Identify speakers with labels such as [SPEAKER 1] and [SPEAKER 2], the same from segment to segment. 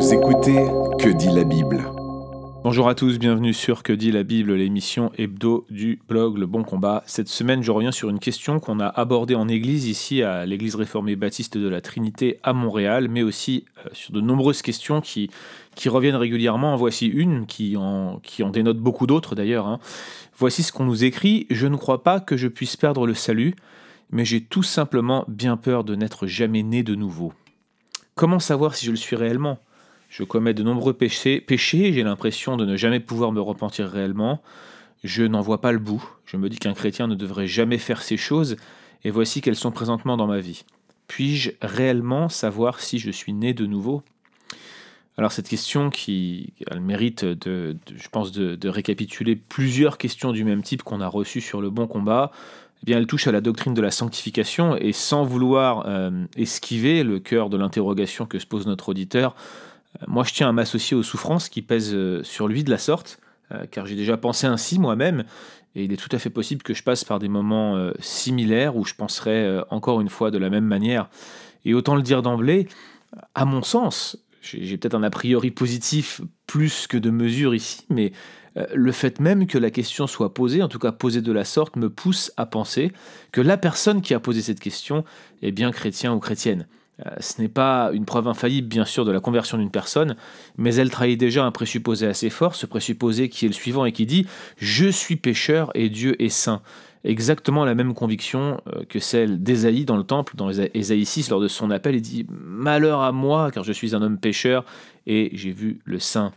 [SPEAKER 1] Vous écoutez Que dit la Bible
[SPEAKER 2] Bonjour à tous, bienvenue sur Que dit la Bible, l'émission hebdo du blog Le Bon Combat. Cette semaine, je reviens sur une question qu'on a abordée en église ici à l'église réformée baptiste de la Trinité à Montréal, mais aussi euh, sur de nombreuses questions qui, reviennent régulièrement. En voici une qui en, qui en dénote beaucoup d'autres d'ailleurs. hein. Voici ce qu'on nous écrit Je ne crois pas que je puisse perdre le salut, mais j'ai tout simplement bien peur de n'être jamais né de nouveau. Comment savoir si je le suis réellement? Je commets de nombreux péchés, péchés j'ai l'impression de ne jamais pouvoir me repentir réellement. Je n'en vois pas le bout. Je me dis qu'un chrétien ne devrait jamais faire ces choses, et voici qu'elles sont présentement dans ma vie. Puis-je réellement savoir si je suis né de nouveau? Alors cette question qui a le mérite je pense, de, récapituler plusieurs questions du même type qu'on a reçues sur le bon combat, eh bien elle touche à la doctrine de la sanctification et sans vouloir euh, esquiver le cœur de l'interrogation que se pose notre auditeur, moi je tiens à m'associer aux souffrances qui pèsent euh, sur lui de la sorte, euh, car j'ai déjà pensé ainsi moi-même, et il est tout à fait possible que je passe par des moments euh, similaires où je penserai euh, encore une fois de la même manière. Et autant le dire d'emblée, à mon sens, j'ai peut-être un a priori positif plus que de mesure ici, mais euh, le fait même que la question soit posée, en tout cas posée de la sorte, me pousse à penser que la personne qui a posé cette question est bien chrétien ou chrétienne. Euh, Ce n'est pas une preuve infaillible, bien sûr, de la conversion d'une personne, mais elle trahit déjà un présupposé assez fort, ce présupposé qui est le suivant et qui dit ⁇ Je suis pécheur et Dieu est saint ⁇ Exactement la même conviction euh, que celle d'Ésaïe dans le temple, dans Ésa- Ésaïe 6, lors de son appel, il dit ⁇ Malheur à moi, car je suis un homme pécheur et j'ai vu le saint ⁇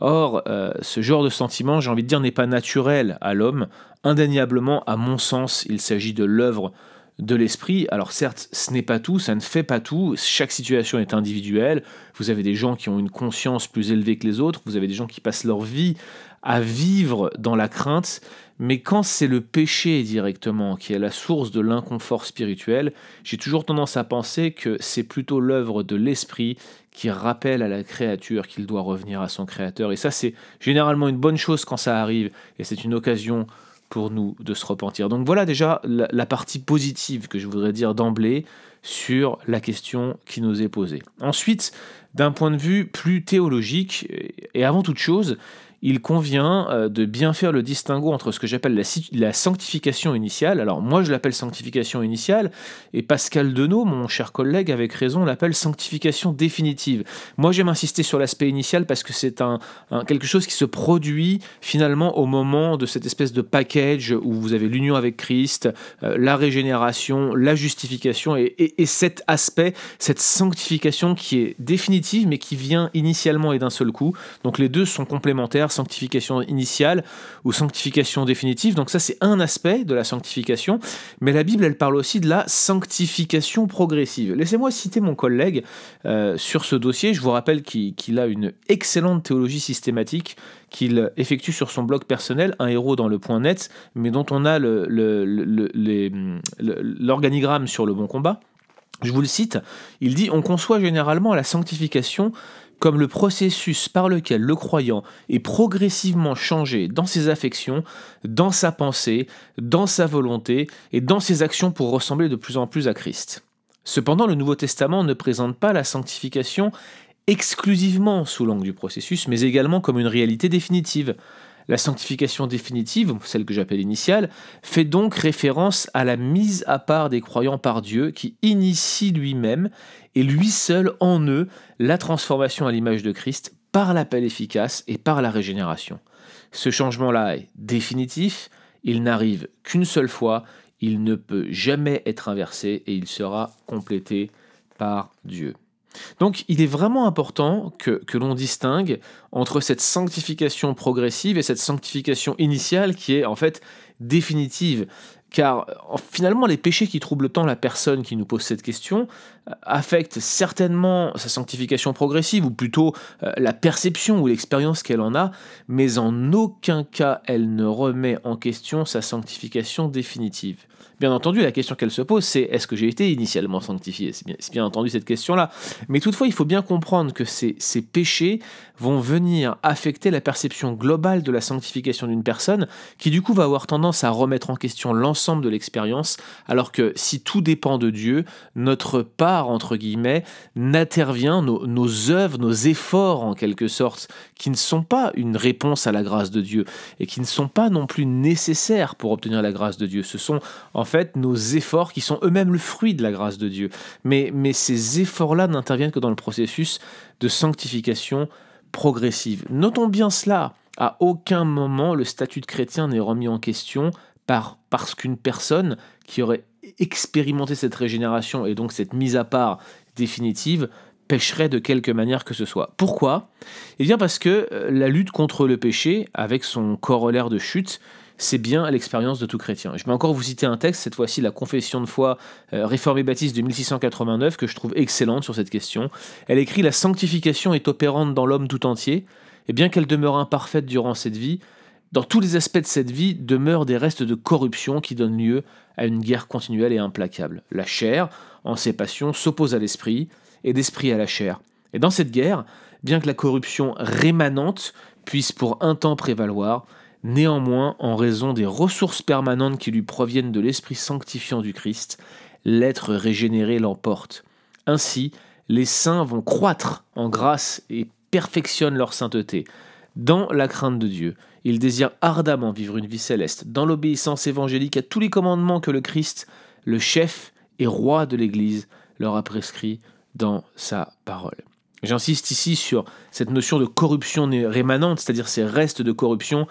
[SPEAKER 2] Or, euh, ce genre de sentiment, j'ai envie de dire, n'est pas naturel à l'homme. Indéniablement, à mon sens, il s'agit de l'œuvre de l'esprit. Alors certes, ce n'est pas tout, ça ne fait pas tout, chaque situation est individuelle. Vous avez des gens qui ont une conscience plus élevée que les autres, vous avez des gens qui passent leur vie à vivre dans la crainte, mais quand c'est le péché directement qui est la source de l'inconfort spirituel, j'ai toujours tendance à penser que c'est plutôt l'œuvre de l'esprit qui rappelle à la créature qu'il doit revenir à son créateur. Et ça, c'est généralement une bonne chose quand ça arrive, et c'est une occasion pour nous de se repentir. Donc voilà déjà la, partie positive que je voudrais dire d'emblée sur la question qui nous est posée. Ensuite, d'un point de vue plus théologique, et avant toute chose, il convient euh, de bien faire le distinguo entre ce que j'appelle la, sanctification initiale. Alors moi je l'appelle sanctification initiale, et Pascal Denot, mon cher collègue, avec raison, l'appelle sanctification définitive. Moi j'aime insister sur l'aspect initial parce que c'est quelque chose qui se produit finalement au moment de cette espèce de package où vous avez l'union avec Christ, euh, la régénération, la justification et cet aspect, cette sanctification qui est définitive mais qui vient initialement et d'un seul coup. Donc les deux sont complémentaires, sanctification initiale ou sanctification définitive. Donc ça c'est un aspect de la sanctification, mais la Bible elle parle aussi de la sanctification progressive. Laissez-moi citer mon collègue euh, sur ce dossier. Je vous rappelle qu'il a une excellente théologie systématique qu'il effectue sur son blog personnel, un héros dans le point net, mais dont on a l'organigramme sur le bon combat. Je vous le cite, il dit On conçoit généralement la sanctification comme le processus par lequel le croyant est progressivement changé dans ses affections, dans sa pensée, dans sa volonté et dans ses actions pour ressembler de plus en plus à Christ. Cependant, le Nouveau Testament ne présente pas la sanctification exclusivement sous l'angle du processus, mais également comme une réalité définitive. La sanctification définitive, celle que j'appelle initiale, fait donc référence à la mise à part des croyants par Dieu qui initie lui-même et lui seul en eux la transformation à l'image de Christ par l'appel efficace et par la régénération. Ce changement-là est définitif, il n'arrive qu'une seule fois, il ne peut jamais être inversé et il sera complété par Dieu. Donc il est vraiment important que, l'on distingue entre cette sanctification progressive et cette sanctification initiale qui est en fait définitive. Car finalement, les péchés qui troublent tant la personne qui nous pose cette question euh, affectent certainement sa sanctification progressive, ou plutôt euh, la perception ou l'expérience qu'elle en a, mais en aucun cas elle ne remet en question sa sanctification définitive. Bien entendu, la question qu'elle se pose, c'est est-ce que j'ai été initialement sanctifié? C'est bien, bien, entendu cette question-là. Mais toutefois, il faut bien comprendre que ces, ces péchés vont venir affecter la perception globale de la sanctification d'une personne, qui du coup va avoir tendance à remettre en question l'ensemble de l'expérience, alors que si tout dépend de Dieu, notre part, entre guillemets, n'intervient, nos, œuvres, nos efforts en quelque sorte, qui ne sont pas une réponse à la grâce de Dieu, et qui ne sont pas non plus nécessaires pour obtenir la grâce de Dieu. Ce sont en fait nos efforts qui sont eux-mêmes le fruit de la grâce de Dieu. Mais, ces efforts-là n'interviennent que dans le processus de sanctification progressive. Notons bien cela. À aucun moment le statut de chrétien n'est remis en question par, parce qu'une personne qui aurait expérimenté cette régénération et donc cette mise à part définitive pécherait de quelque manière que ce soit. Pourquoi? Eh bien parce que euh, la lutte contre le péché, avec son corollaire de chute, c'est bien l'expérience de tout chrétien. Je vais encore vous citer un texte, cette fois-ci la confession de foi euh, réformée baptiste de 1689, que je trouve excellente sur cette question. Elle écrit La sanctification est opérante dans l'homme tout entier, et bien qu'elle demeure imparfaite durant cette vie, dans tous les aspects de cette vie demeurent des restes de corruption qui donnent lieu à une guerre continuelle et implacable. La chair, en ses passions, s'oppose à l'esprit, et d'esprit à la chair. Et dans cette guerre, bien que la corruption rémanente puisse pour un temps prévaloir, néanmoins, en raison des ressources permanentes qui lui proviennent de l'esprit sanctifiant du Christ, l'être régénéré l'emporte. Ainsi, les saints vont croître en grâce et perfectionnent leur sainteté. Dans la crainte de Dieu, ils désirent ardemment vivre une vie céleste, dans l'obéissance évangélique à tous les commandements que le Christ, le chef et roi de l'Église, leur a prescrits dans sa parole. J'insiste ici sur cette notion de corruption rémanente, c'est-à-dire ces restes de corruption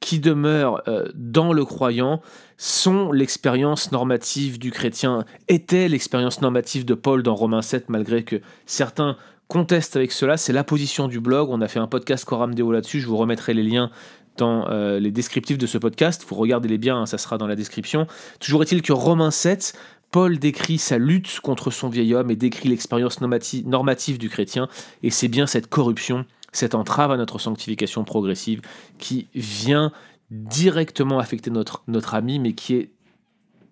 [SPEAKER 2] qui demeurent euh, dans le croyant sont l'expérience normative du chrétien, était l'expérience normative de Paul dans Romains 7, malgré que certains contestent avec cela. C'est la position du blog. On a fait un podcast Coram Deo là-dessus. Je vous remettrai les liens dans euh, les descriptifs de ce podcast. Vous regardez-les bien, hein, ça sera dans la description. Toujours est-il que Romains 7 Paul décrit sa lutte contre son vieil homme et décrit l'expérience normative du chrétien, et c'est bien cette corruption, cette entrave à notre sanctification progressive qui vient directement affecter notre, ami, mais qui est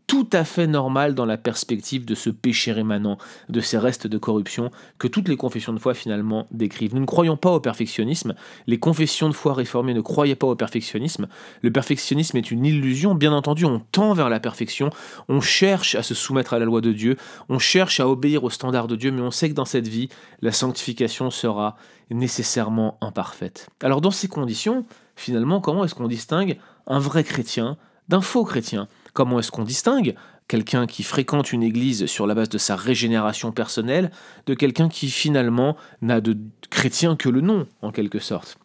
[SPEAKER 2] tout à fait normal dans la perspective de ce péché rémanent, de ces restes de corruption que toutes les confessions de foi finalement décrivent. Nous ne croyons pas au perfectionnisme, les confessions de foi réformées ne croyaient pas au perfectionnisme, le perfectionnisme est une illusion, bien entendu on tend vers la perfection, on cherche à se soumettre à la loi de Dieu, on cherche à obéir aux standards de Dieu, mais on sait que dans cette vie, la sanctification sera nécessairement imparfaite. Alors dans ces conditions, finalement, comment est-ce qu'on distingue un vrai chrétien d'un faux chrétien? Comment est-ce qu'on distingue quelqu'un qui fréquente une église sur la base de sa régénération personnelle de quelqu'un qui finalement n'a de chrétien que le nom, en quelque sorte?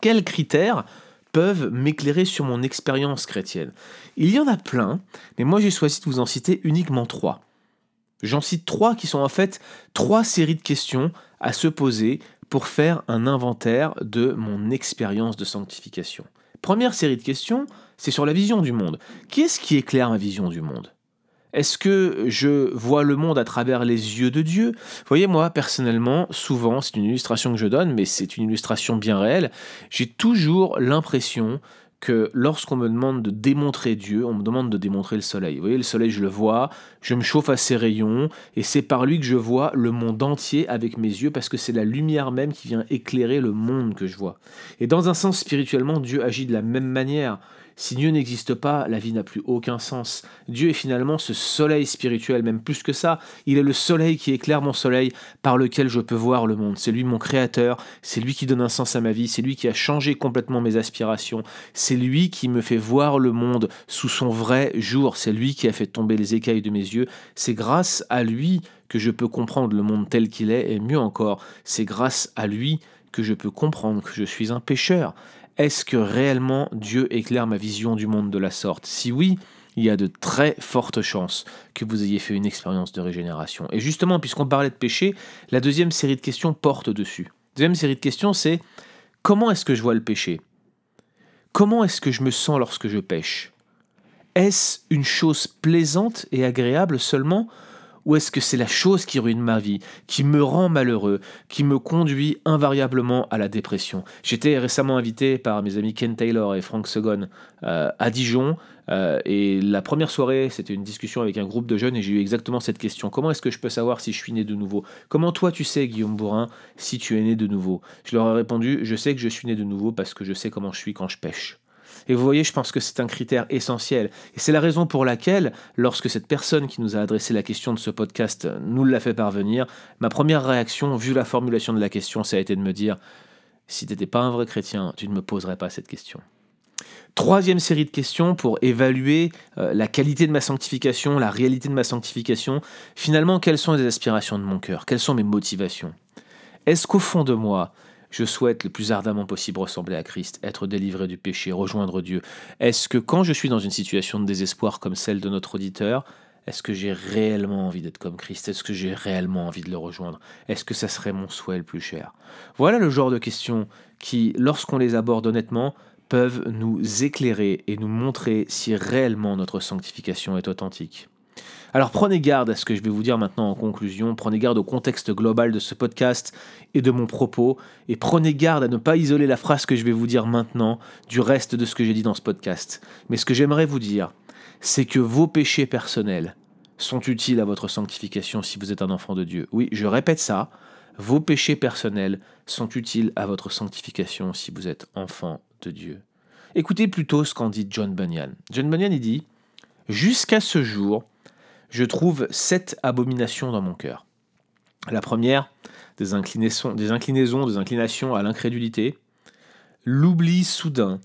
[SPEAKER 2] Quels critères peuvent m'éclairer sur mon expérience chrétienne? Il y en a plein, mais moi j'ai choisi de vous en citer uniquement trois. J'en cite trois qui sont en fait trois séries de questions à se poser pour faire un inventaire de mon expérience de sanctification. Première série de questions, c'est sur la vision du monde. Qui est-ce qui éclaire ma vision du monde? Est-ce que je vois le monde à travers les yeux de Dieu? Vous voyez, moi, personnellement, souvent, c'est une illustration que je donne, mais c'est une illustration bien réelle, j'ai toujours l'impression que lorsqu'on me demande de démontrer Dieu, on me demande de démontrer le soleil. Vous voyez, le soleil, je le vois, je me chauffe à ses rayons, et c'est par lui que je vois le monde entier avec mes yeux, parce que c'est la lumière même qui vient éclairer le monde que je vois. Et dans un sens, spirituellement, Dieu agit de la même manière. Si Dieu n'existe pas, la vie n'a plus aucun sens. Dieu est finalement ce soleil spirituel, même plus que ça. Il est le soleil qui éclaire mon soleil par lequel je peux voir le monde. C'est lui mon créateur, c'est lui qui donne un sens à ma vie, c'est lui qui a changé complètement mes aspirations, c'est lui qui me fait voir le monde sous son vrai jour, c'est lui qui a fait tomber les écailles de mes yeux. C'est grâce à lui que je peux comprendre le monde tel qu'il est, et mieux encore, c'est grâce à lui que je peux comprendre que je suis un pécheur. Est-ce que réellement Dieu éclaire ma vision du monde de la sorte? Si oui, il y a de très fortes chances que vous ayez fait une expérience de régénération. Et justement, puisqu'on parlait de péché, la deuxième série de questions porte dessus. Deuxième série de questions, c'est comment est-ce que je vois le péché? Comment est-ce que je me sens lorsque je pêche? Est-ce une chose plaisante et agréable seulement ou est-ce que c'est la chose qui ruine ma vie, qui me rend malheureux, qui me conduit invariablement à la dépression? J'étais récemment invité par mes amis Ken Taylor et Frank Segon euh, à Dijon. Euh, et la première soirée, c'était une discussion avec un groupe de jeunes et j'ai eu exactement cette question. Comment est-ce que je peux savoir si je suis né de nouveau? Comment toi tu sais, Guillaume Bourrin, si tu es né de nouveau? Je leur ai répondu, je sais que je suis né de nouveau parce que je sais comment je suis quand je pêche. Et vous voyez, je pense que c'est un critère essentiel. Et c'est la raison pour laquelle, lorsque cette personne qui nous a adressé la question de ce podcast nous l'a fait parvenir, ma première réaction, vu la formulation de la question, ça a été de me dire, si tu n'étais pas un vrai chrétien, tu ne me poserais pas cette question. Troisième série de questions pour évaluer euh, la qualité de ma sanctification, la réalité de ma sanctification. Finalement, quelles sont les aspirations de mon cœur? Quelles sont mes motivations? Est-ce qu'au fond de moi, je souhaite le plus ardemment possible ressembler à Christ, être délivré du péché, rejoindre Dieu. Est-ce que quand je suis dans une situation de désespoir comme celle de notre auditeur, est-ce que j'ai réellement envie d'être comme Christ? Est-ce que j'ai réellement envie de le rejoindre? Est-ce que ça serait mon souhait le plus cher? Voilà le genre de questions qui, lorsqu'on les aborde honnêtement, peuvent nous éclairer et nous montrer si réellement notre sanctification est authentique. Alors prenez garde à ce que je vais vous dire maintenant en conclusion, prenez garde au contexte global de ce podcast et de mon propos, et prenez garde à ne pas isoler la phrase que je vais vous dire maintenant du reste de ce que j'ai dit dans ce podcast. Mais ce que j'aimerais vous dire, c'est que vos péchés personnels sont utiles à votre sanctification si vous êtes un enfant de Dieu. Oui, je répète ça, vos péchés personnels sont utiles à votre sanctification si vous êtes enfant de Dieu. Écoutez plutôt ce qu'en dit John Bunyan. John Bunyan, il dit Jusqu'à ce jour, je trouve sept abominations dans mon cœur. La première, des inclinaisons, des, des inclinations à l'incrédulité, l'oubli soudain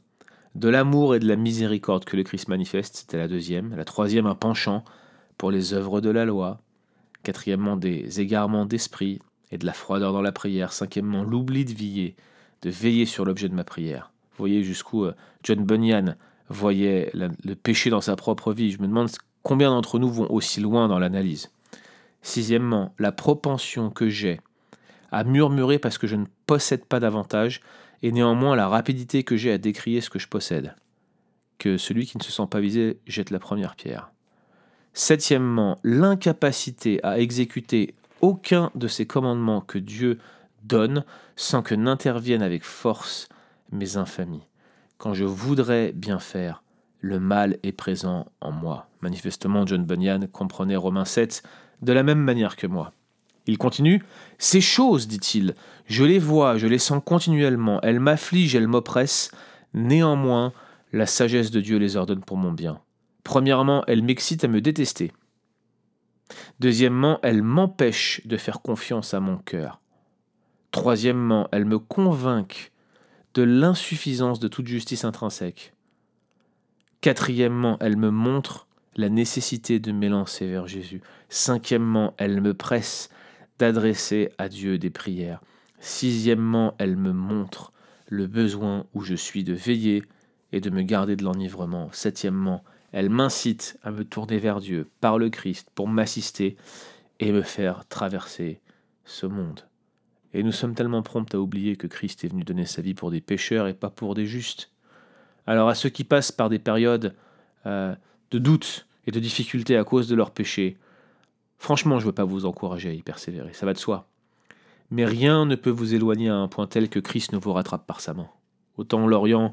[SPEAKER 2] de l'amour et de la miséricorde que le Christ manifeste, c'était la deuxième. La troisième, un penchant pour les œuvres de la loi. Quatrièmement, des égarements d'esprit et de la froideur dans la prière. Cinquièmement, l'oubli de veiller, de veiller sur l'objet de ma prière. Vous voyez jusqu'où euh, John Bunyan voyait le péché dans sa propre vie. Je me demande Combien d'entre nous vont aussi loin dans l'analyse? Sixièmement, la propension que j'ai à murmurer parce que je ne possède pas davantage, et néanmoins la rapidité que j'ai à décrier ce que je possède. Que celui qui ne se sent pas visé jette la première pierre. Septièmement, l'incapacité à exécuter aucun de ces commandements que Dieu donne sans que n'interviennent avec force mes infamies. Quand je voudrais bien faire, le mal est présent en moi. Manifestement, John Bunyan comprenait Romains 7 de la même manière que moi. Il continue Ces choses, dit-il, je les vois, je les sens continuellement, elles m'affligent, elles m'oppressent. Néanmoins, la sagesse de Dieu les ordonne pour mon bien. Premièrement, elles m'excitent à me détester. Deuxièmement, elles m'empêchent de faire confiance à mon cœur. Troisièmement, elles me convainquent de l'insuffisance de toute justice intrinsèque. Quatrièmement, elle me montre la nécessité de m'élancer vers Jésus. Cinquièmement, elle me presse d'adresser à Dieu des prières. Sixièmement, elle me montre le besoin où je suis de veiller et de me garder de l'enivrement. Septièmement, elle m'incite à me tourner vers Dieu par le Christ pour m'assister et me faire traverser ce monde. Et nous sommes tellement prompts à oublier que Christ est venu donner sa vie pour des pécheurs et pas pour des justes. Alors à ceux qui passent par des périodes euh, de doute et de difficulté à cause de leurs péchés, franchement, je ne veux pas vous encourager à y persévérer, ça va de soi. Mais rien ne peut vous éloigner à un point tel que Christ ne vous rattrape par sa main. Autant l'Orient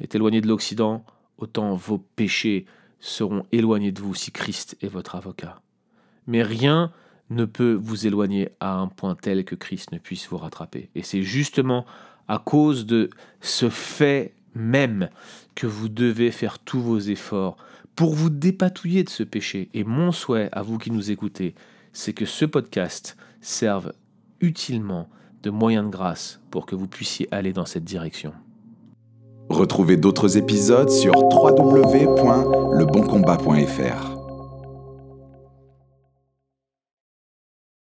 [SPEAKER 2] est éloigné de l'Occident, autant vos péchés seront éloignés de vous si Christ est votre avocat. Mais rien ne peut vous éloigner à un point tel que Christ ne puisse vous rattraper. Et c'est justement à cause de ce fait même que vous devez faire tous vos efforts pour vous dépatouiller de ce péché. Et mon souhait à vous qui nous écoutez, c'est que ce podcast serve utilement de moyen de grâce pour que vous puissiez aller dans cette direction.
[SPEAKER 1] Retrouvez d'autres épisodes sur www.leboncombat.fr.